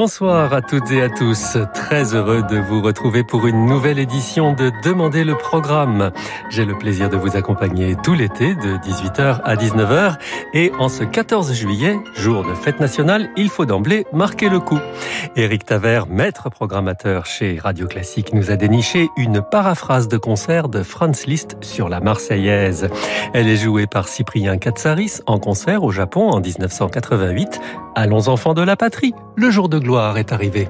Bonsoir à toutes et à tous. Très heureux de vous retrouver pour une nouvelle édition de Demander le programme. J'ai le plaisir de vous accompagner tout l'été de 18h à 19h. Et en ce 14 juillet, jour de fête nationale, il faut d'emblée marquer le coup. Éric Taver, maître programmateur chez Radio Classique, nous a déniché une paraphrase de concert de Franz Liszt sur la Marseillaise. Elle est jouée par Cyprien Katsaris en concert au Japon en 1988. Allons enfants de la patrie, le jour de gloire est arrivé.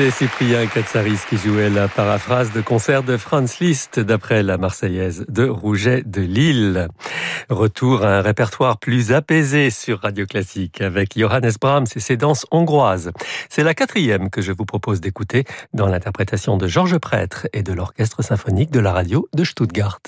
C'était Cyprien Katsaris qui jouait la paraphrase de concert de Franz Liszt d'après la Marseillaise de Rouget de Lille. Retour à un répertoire plus apaisé sur Radio Classique avec Johannes Brahms et ses danses hongroises. C'est la quatrième que je vous propose d'écouter dans l'interprétation de Georges Prêtre et de l'Orchestre symphonique de la radio de Stuttgart.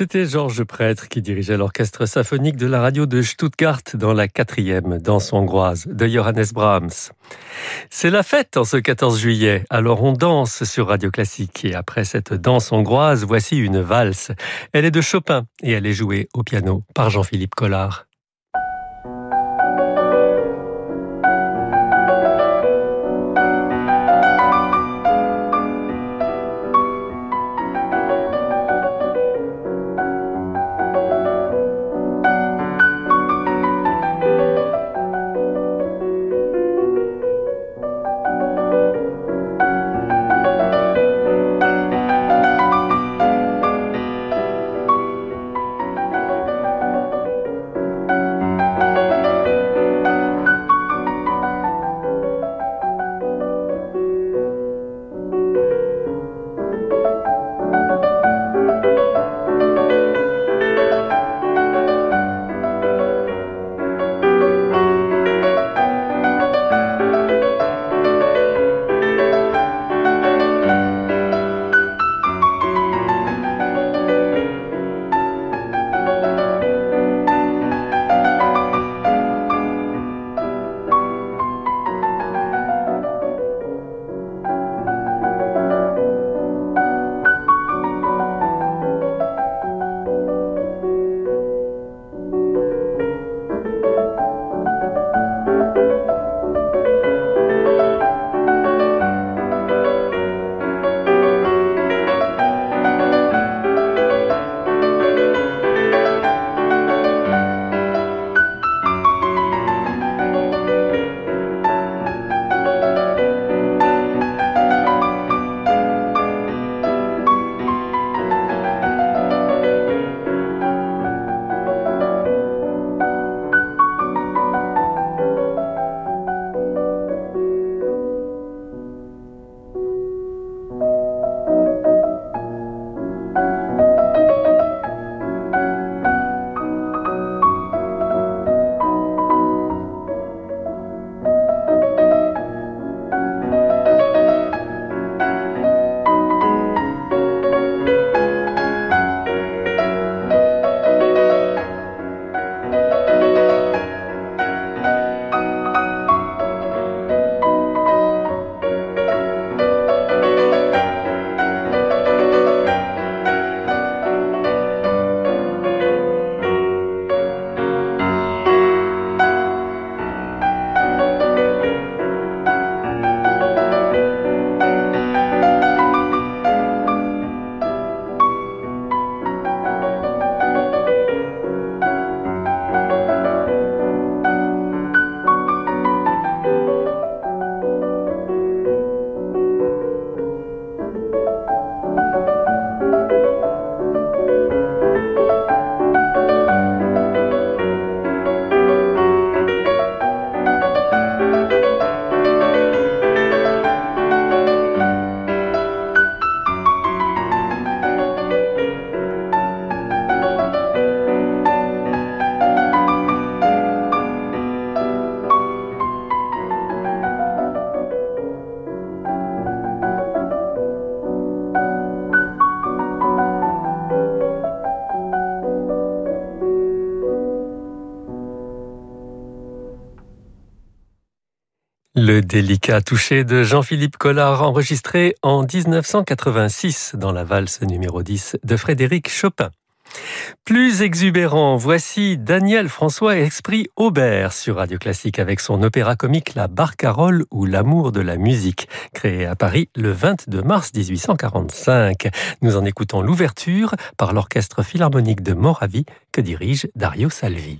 C'était Georges Prêtre qui dirigeait l'orchestre symphonique de la radio de Stuttgart dans la quatrième danse hongroise de Johannes Brahms. C'est la fête en ce 14 juillet, alors on danse sur Radio Classique et après cette danse hongroise, voici une valse. Elle est de Chopin et elle est jouée au piano par Jean-Philippe Collard. Le délicat toucher de Jean-Philippe Collard enregistré en 1986 dans la valse numéro 10 de Frédéric Chopin. Plus exubérant, voici Daniel François Esprit Aubert sur Radio Classique avec son opéra comique La Barcarolle ou L'amour de la musique, créé à Paris le 22 mars 1845. Nous en écoutons l'ouverture par l'Orchestre Philharmonique de Moravie que dirige Dario Salvi.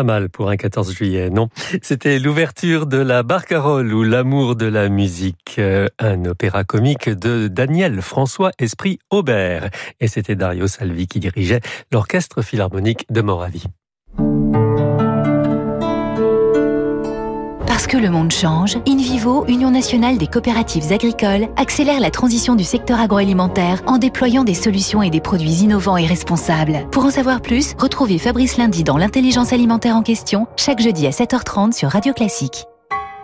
Pas mal pour un 14 juillet, non? C'était l'ouverture de la Barcarolle ou l'amour de la musique, euh, un opéra comique de Daniel François Esprit Aubert. Et c'était Dario Salvi qui dirigeait l'orchestre philharmonique de Moravie. Parce que le monde change, InVivo, Union nationale des coopératives agricoles, accélère la transition du secteur agroalimentaire en déployant des solutions et des produits innovants et responsables. Pour en savoir plus, retrouvez Fabrice Lundi dans l'intelligence alimentaire en question, chaque jeudi à 7h30 sur Radio Classique.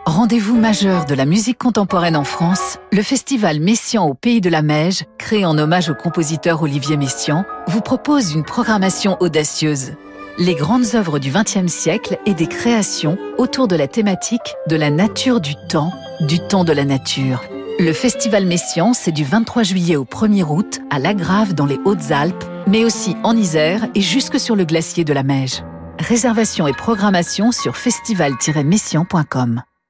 Rendez-vous majeur de la musique contemporaine en France, le festival Messian au Pays de la Meige, créé en hommage au compositeur Olivier Messian, vous propose une programmation audacieuse les grandes œuvres du XXe siècle et des créations autour de la thématique de la nature du temps, du temps de la nature. Le Festival Messian, c'est du 23 juillet au 1er août à Lagrave dans les Hautes-Alpes, mais aussi en Isère et jusque sur le glacier de la Meige. Réservation et programmation sur festival-messian.com.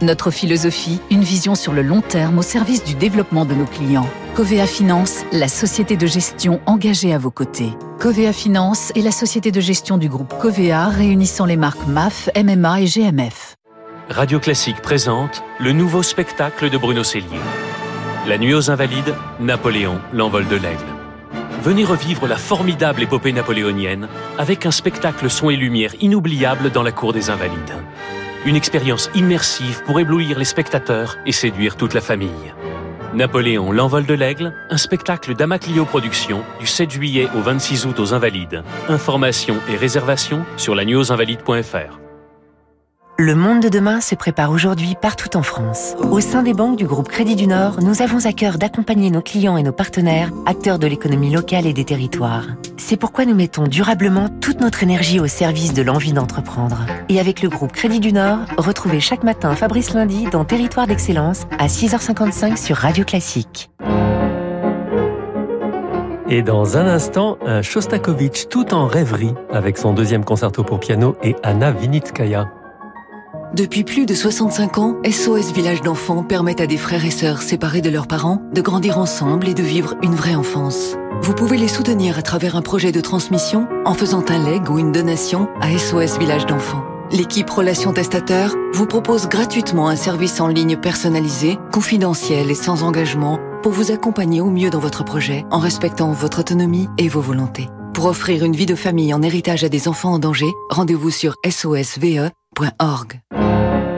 Notre philosophie, une vision sur le long terme au service du développement de nos clients. Covea Finance, la société de gestion engagée à vos côtés. Covea Finance est la société de gestion du groupe Covea réunissant les marques MAF, MMA et GMF. Radio Classique présente le nouveau spectacle de Bruno Cellier. La nuit aux Invalides, Napoléon, l'envol de l'aigle. Venez revivre la formidable épopée napoléonienne avec un spectacle son et lumière inoubliable dans la cour des Invalides. Une expérience immersive pour éblouir les spectateurs et séduire toute la famille. Napoléon, l'envol de l'aigle, un spectacle d'Amaclio Productions du 7 juillet au 26 août aux Invalides. Informations et réservations sur la newsinvalide.fr. Le monde de demain se prépare aujourd'hui partout en France. Au sein des banques du groupe Crédit du Nord, nous avons à cœur d'accompagner nos clients et nos partenaires, acteurs de l'économie locale et des territoires. C'est pourquoi nous mettons durablement toute notre énergie au service de l'envie d'entreprendre. Et avec le groupe Crédit du Nord, retrouvez chaque matin Fabrice Lundi dans Territoire d'Excellence à 6h55 sur Radio Classique. Et dans un instant, un Shostakovich tout en rêverie avec son deuxième concerto pour piano et Anna Vinitskaya. Depuis plus de 65 ans, SOS Village d'enfants permet à des frères et sœurs séparés de leurs parents de grandir ensemble et de vivre une vraie enfance. Vous pouvez les soutenir à travers un projet de transmission en faisant un leg ou une donation à SOS Village d'enfants. L'équipe Relations Testateurs vous propose gratuitement un service en ligne personnalisé, confidentiel et sans engagement pour vous accompagner au mieux dans votre projet en respectant votre autonomie et vos volontés. Pour offrir une vie de famille en héritage à des enfants en danger, rendez-vous sur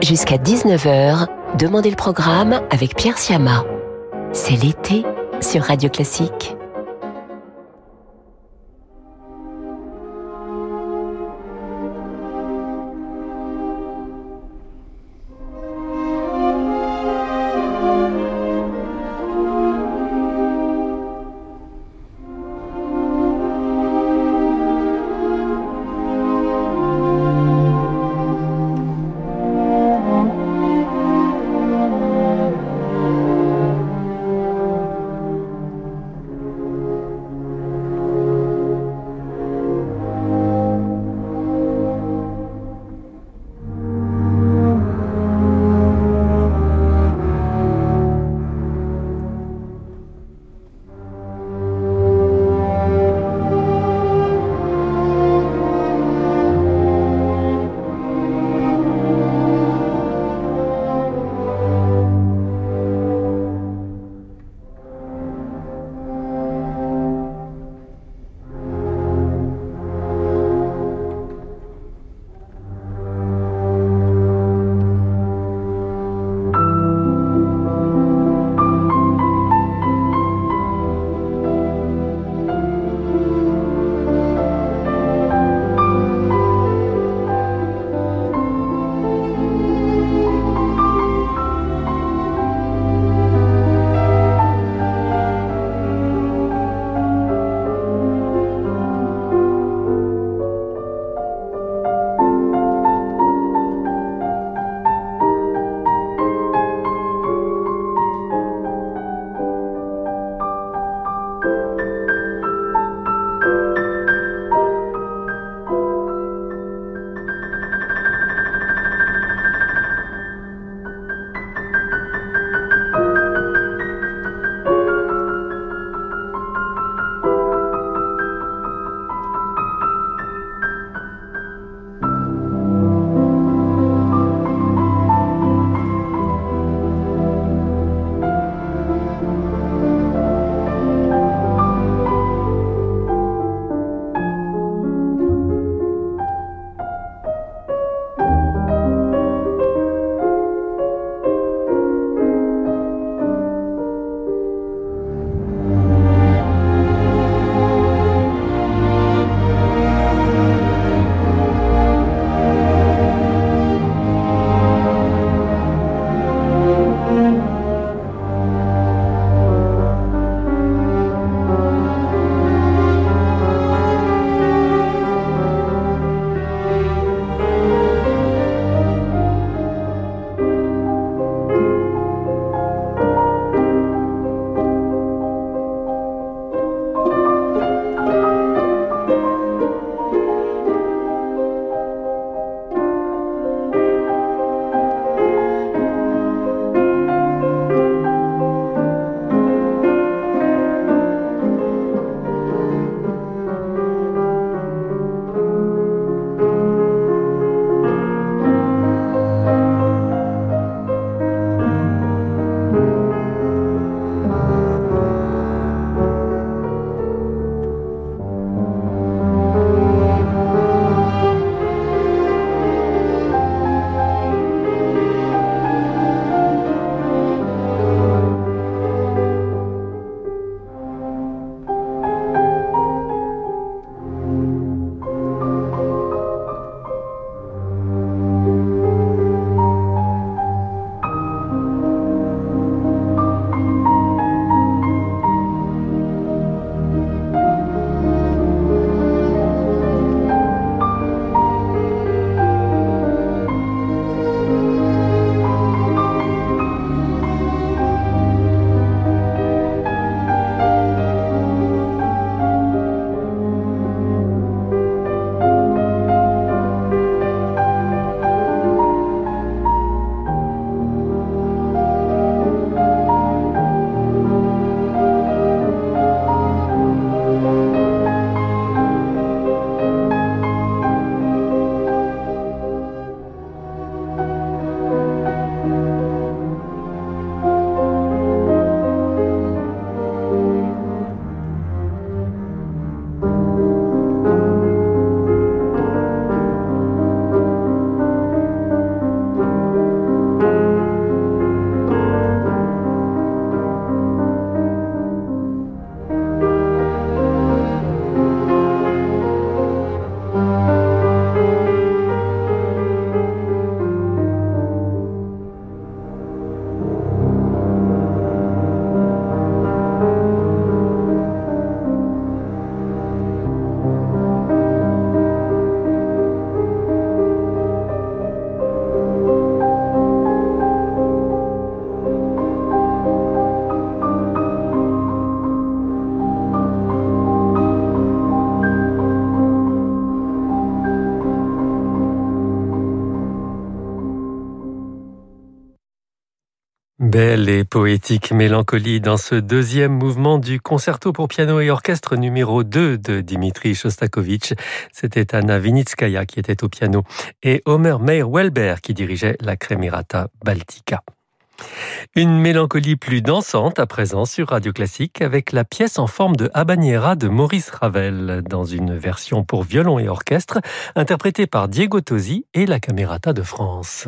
Jusqu'à 19h, Demandez le programme avec Pierre Siama. C'est l'été sur Radio Classique. Belle et poétique mélancolie dans ce deuxième mouvement du concerto pour piano et orchestre numéro 2 de Dimitri Shostakovich. C'était Anna Vinitskaya qui était au piano et Homer Meyer-Welber qui dirigeait la Cremirata Baltica. Une mélancolie plus dansante à présent sur Radio Classique avec la pièce en forme de habanera de Maurice Ravel dans une version pour violon et orchestre interprétée par Diego Tosi et la Camerata de France.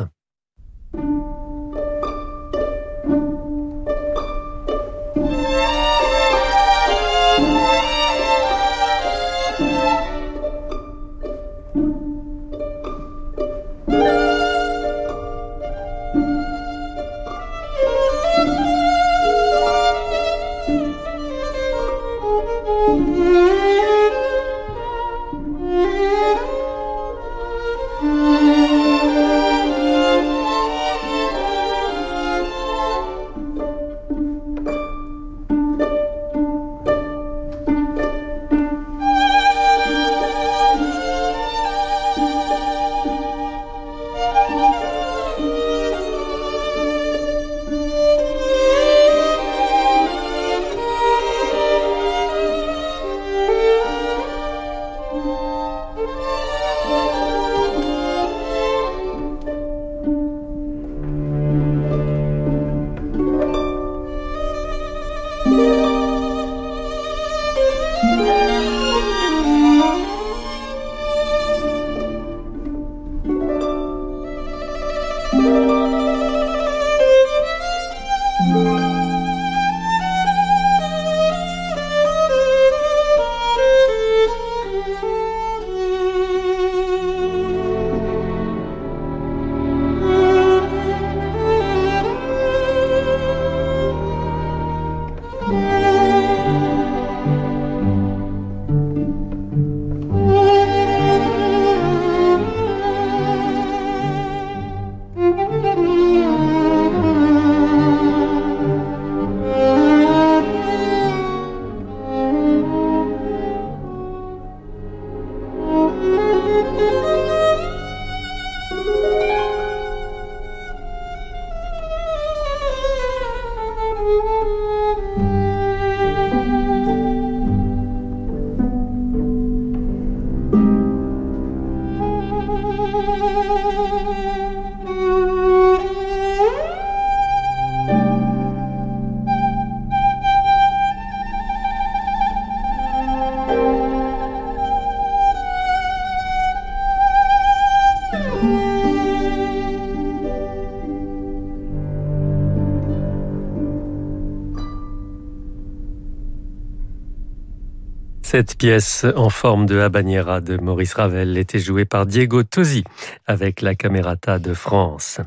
Cette pièce en forme de habanera de Maurice Ravel était jouée par Diego Tosi avec la Camerata de France.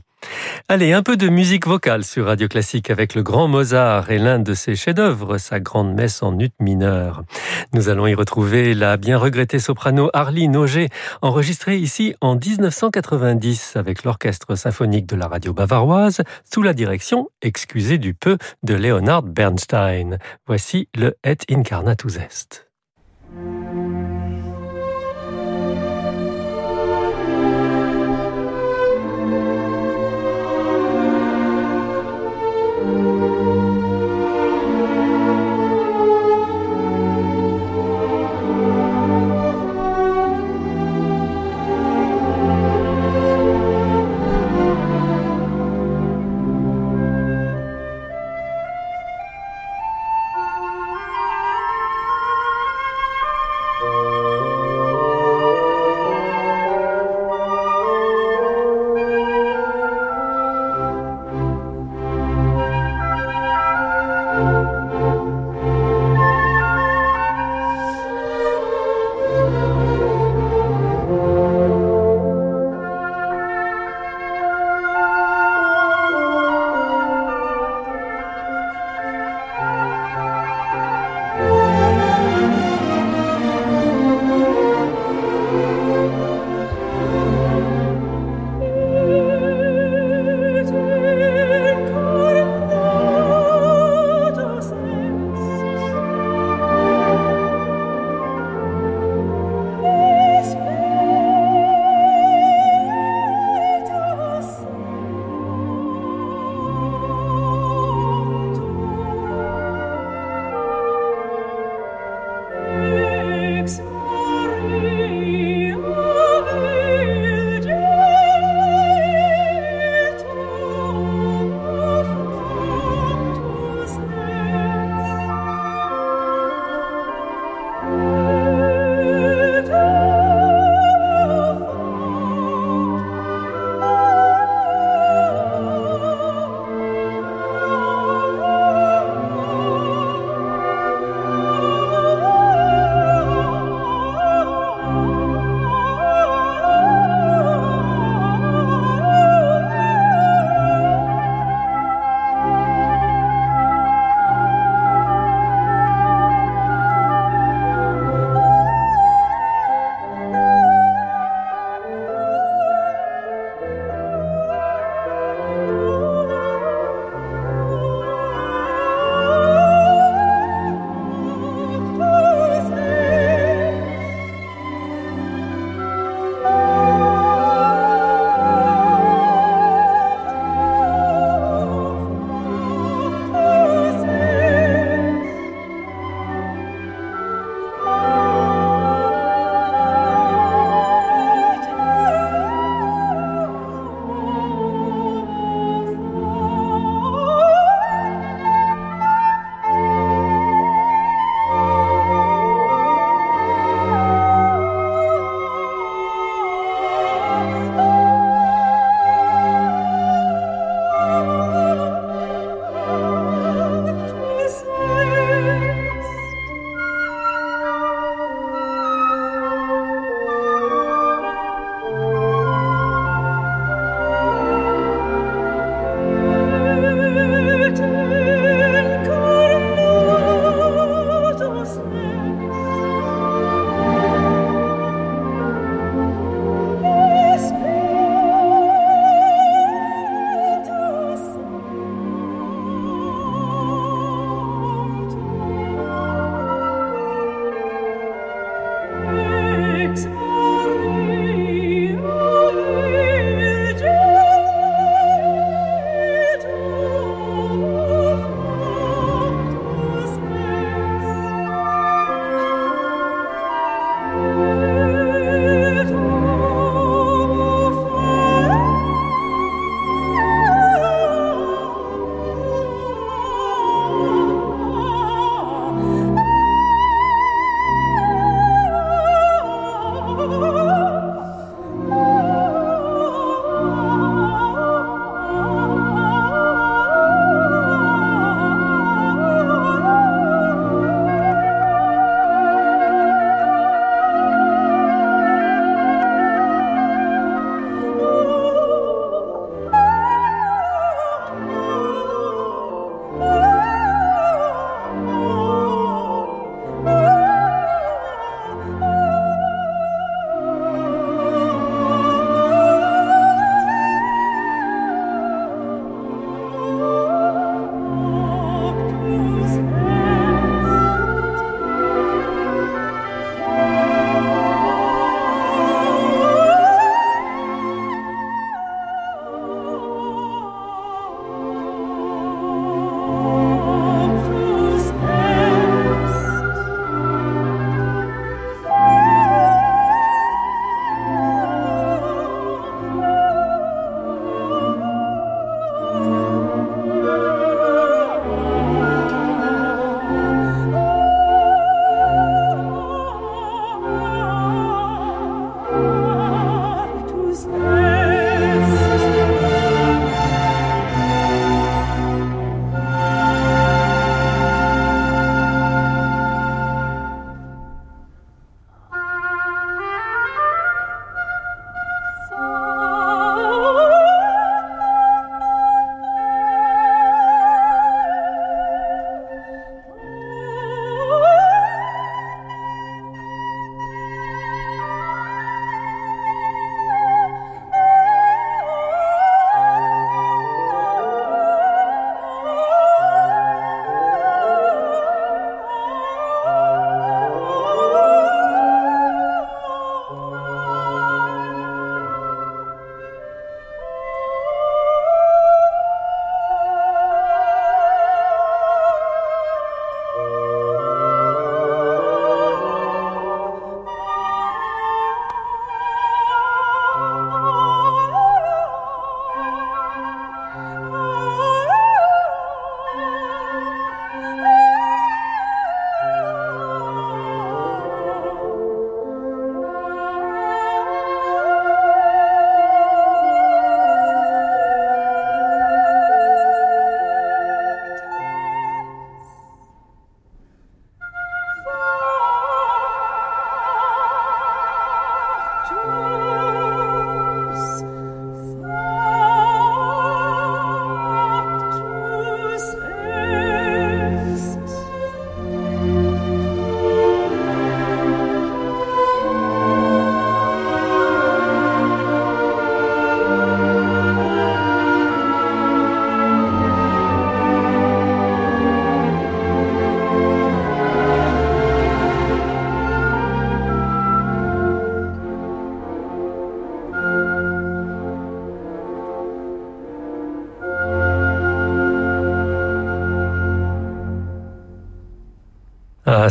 Allez, un peu de musique vocale sur Radio Classique avec le grand Mozart et l'un de ses chefs-d'œuvre, sa grande messe en ut mineur. Nous allons y retrouver la bien regrettée soprano Arline Auger, enregistrée ici en 1990 avec l'orchestre symphonique de la radio bavaroise sous la direction, excusez du peu, de Leonard Bernstein. Voici le Et incarnatus est.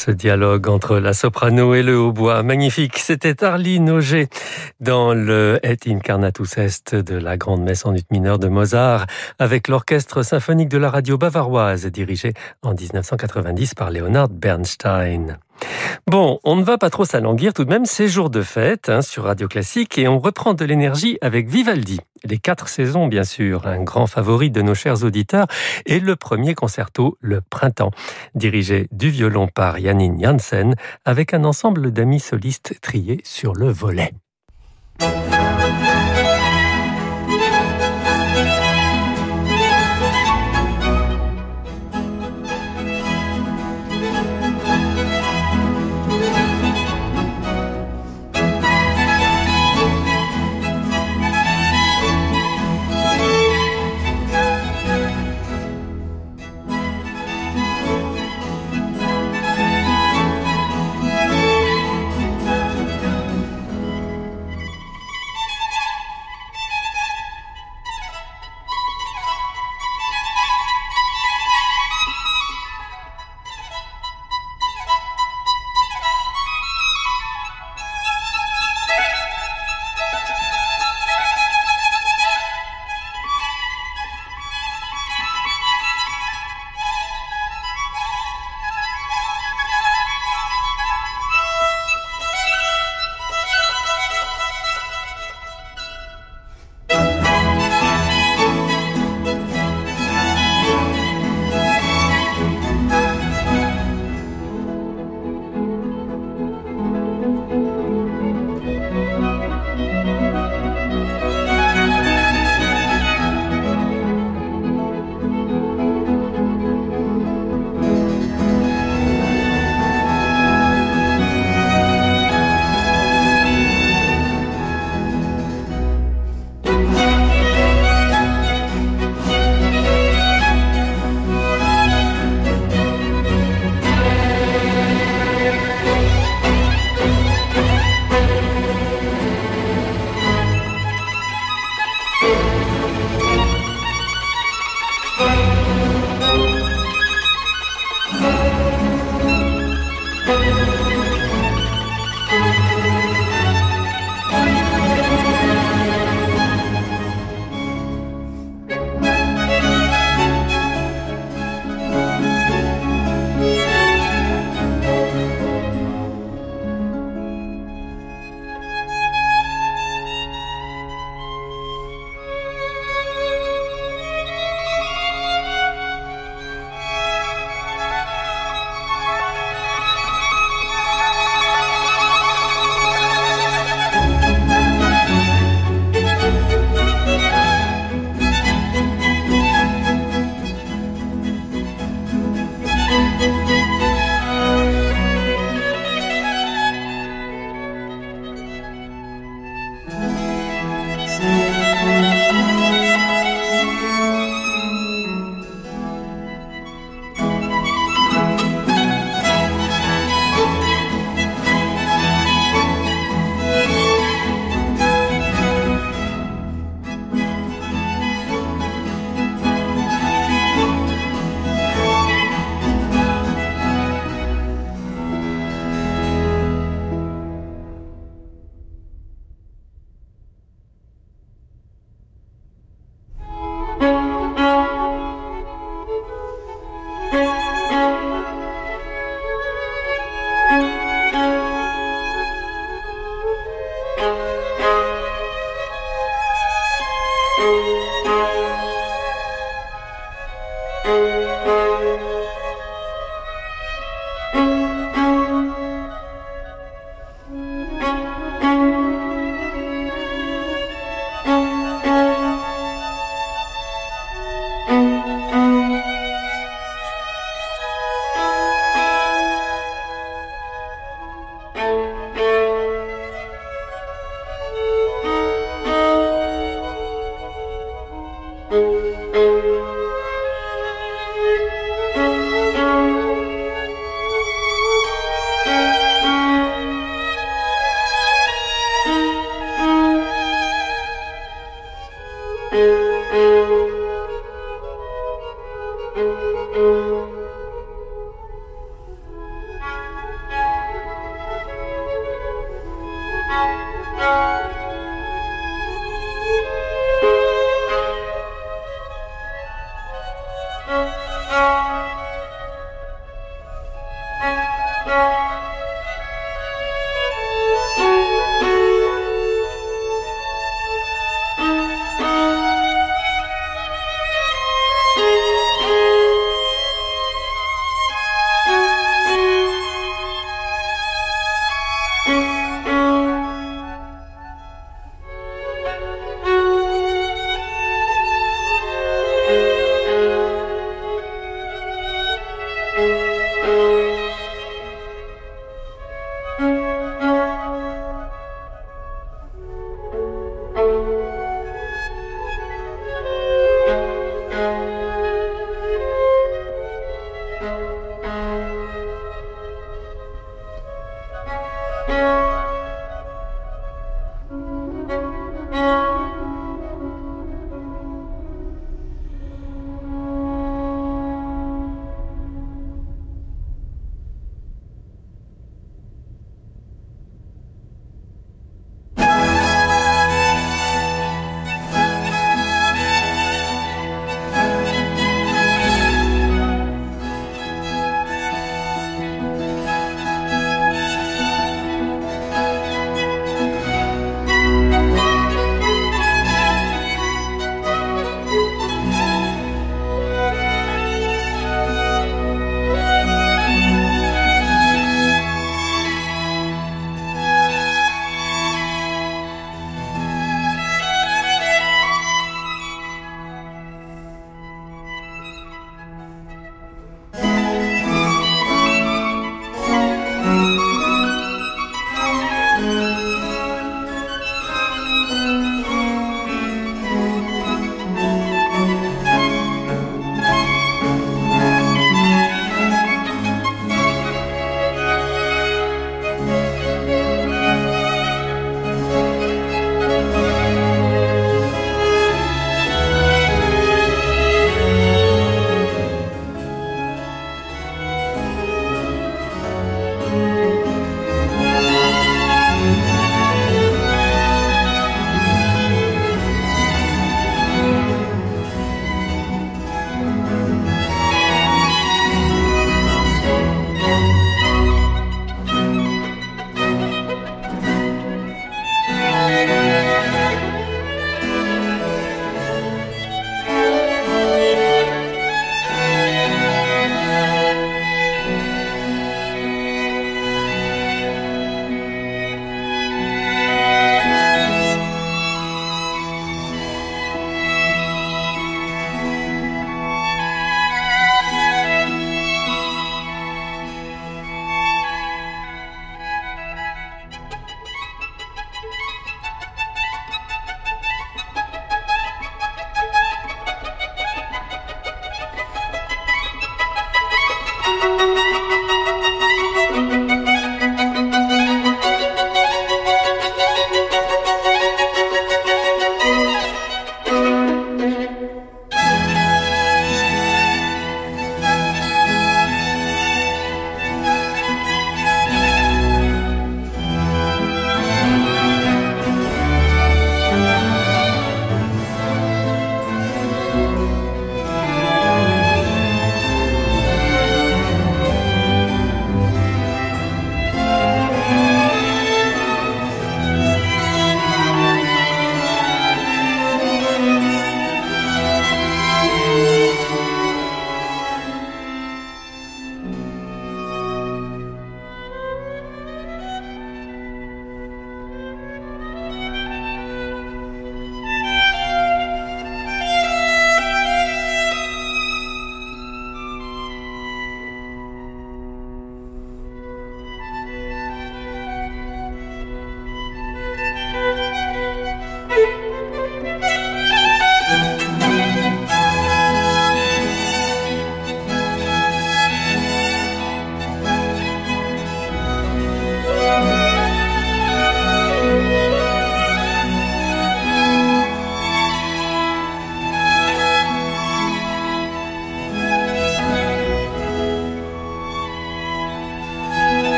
ce dialogue entre la soprano et le hautbois. Magnifique. C'était Arline Auger dans le Et Incarnatus Est de la grande messe en ut mineure de Mozart avec l'orchestre symphonique de la radio bavaroise dirigé en 1990 par Leonard Bernstein. Bon, on ne va pas trop s'alanguir tout de même, ces jours de fête hein, sur Radio Classique et on reprend de l'énergie avec Vivaldi. Les quatre saisons, bien sûr, un grand favori de nos chers auditeurs, et le premier concerto, Le Printemps, dirigé du violon par Janine Janssen, avec un ensemble d'amis solistes triés sur le volet.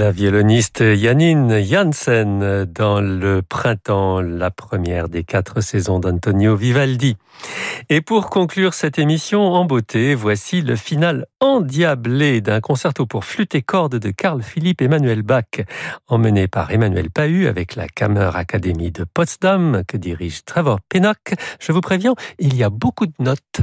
La violoniste Janine Janssen dans le printemps, la première des quatre saisons d'Antonio Vivaldi. Et pour conclure cette émission en beauté, voici le final endiablé d'un concerto pour flûte et cordes de Carl Philipp Emmanuel Bach, emmené par Emmanuel Pahu avec la Kammer Academy de Potsdam que dirige Trevor Pinnock. Je vous préviens, il y a beaucoup de notes.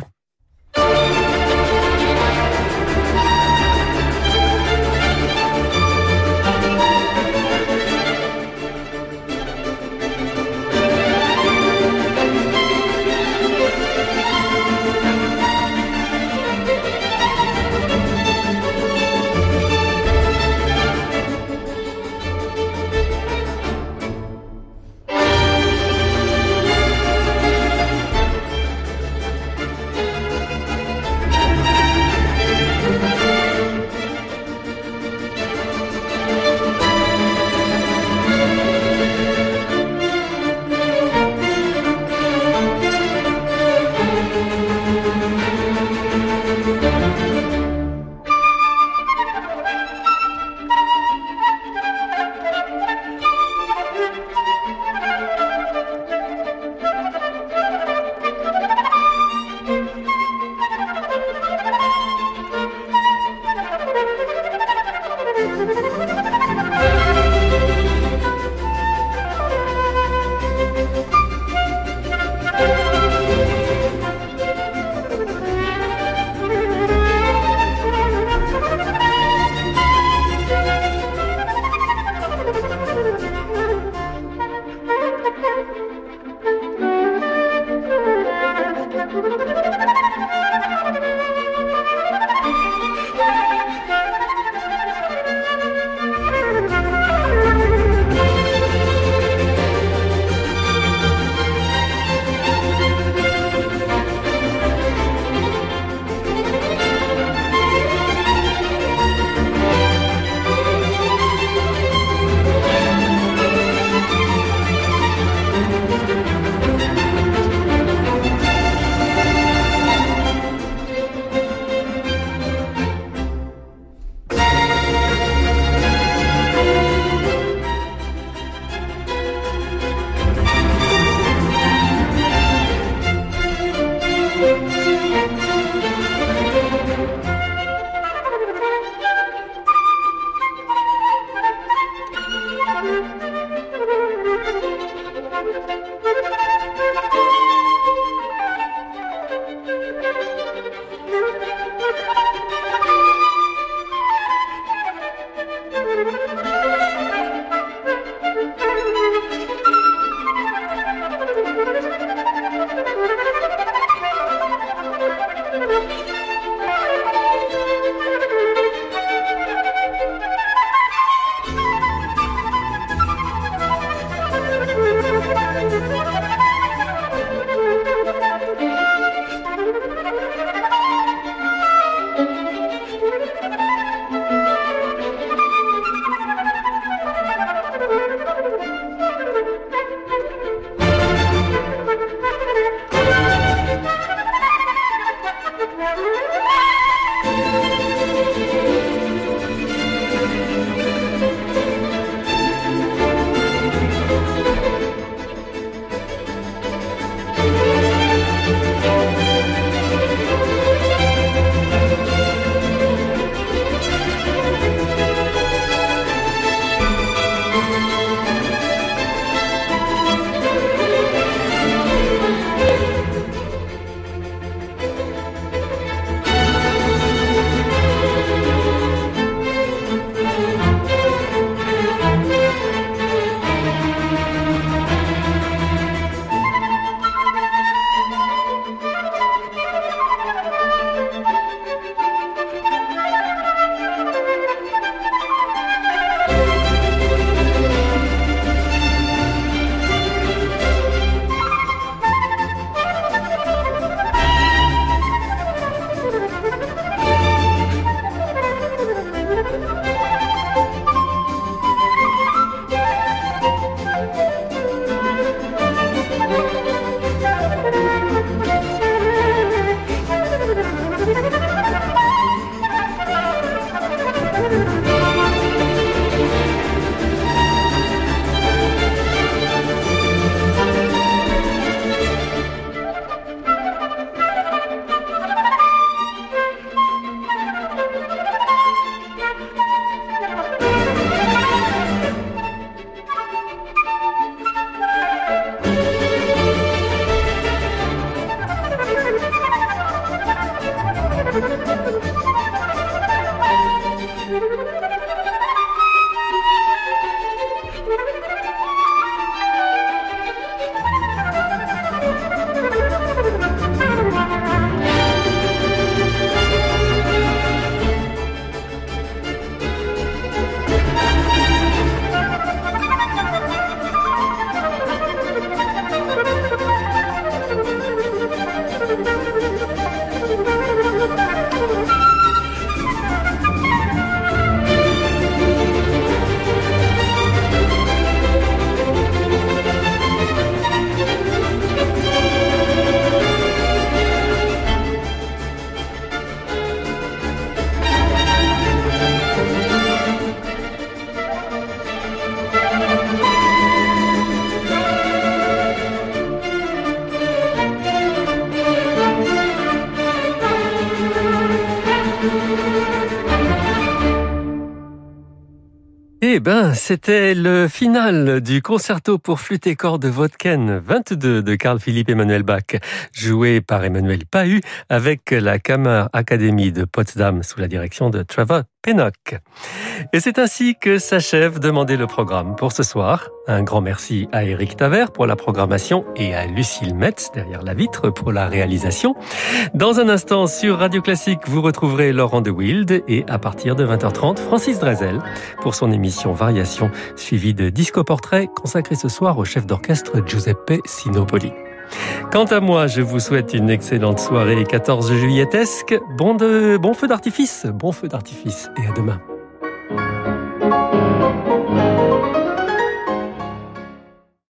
C'était le final du concerto pour flûte et cordes de Vodken 22 de Carl Philipp Emmanuel Bach, joué par Emmanuel Pahu avec la Kammer Academy de Potsdam sous la direction de Trevor Et c'est ainsi que s'achève Demander le programme pour ce soir. Un grand merci à Eric Taver pour la programmation et à Lucille Metz derrière la vitre pour la réalisation. Dans un instant sur Radio Classique, vous retrouverez Laurent de Wild et à partir de 20h30, Francis Drezel pour son émission Variation suivie de Disco Portrait consacré ce soir au chef d'orchestre Giuseppe Sinopoli. Quant à moi, je vous souhaite une excellente soirée 14 juilletesque. Bon, de, bon feu d'artifice, bon feu d'artifice et à demain.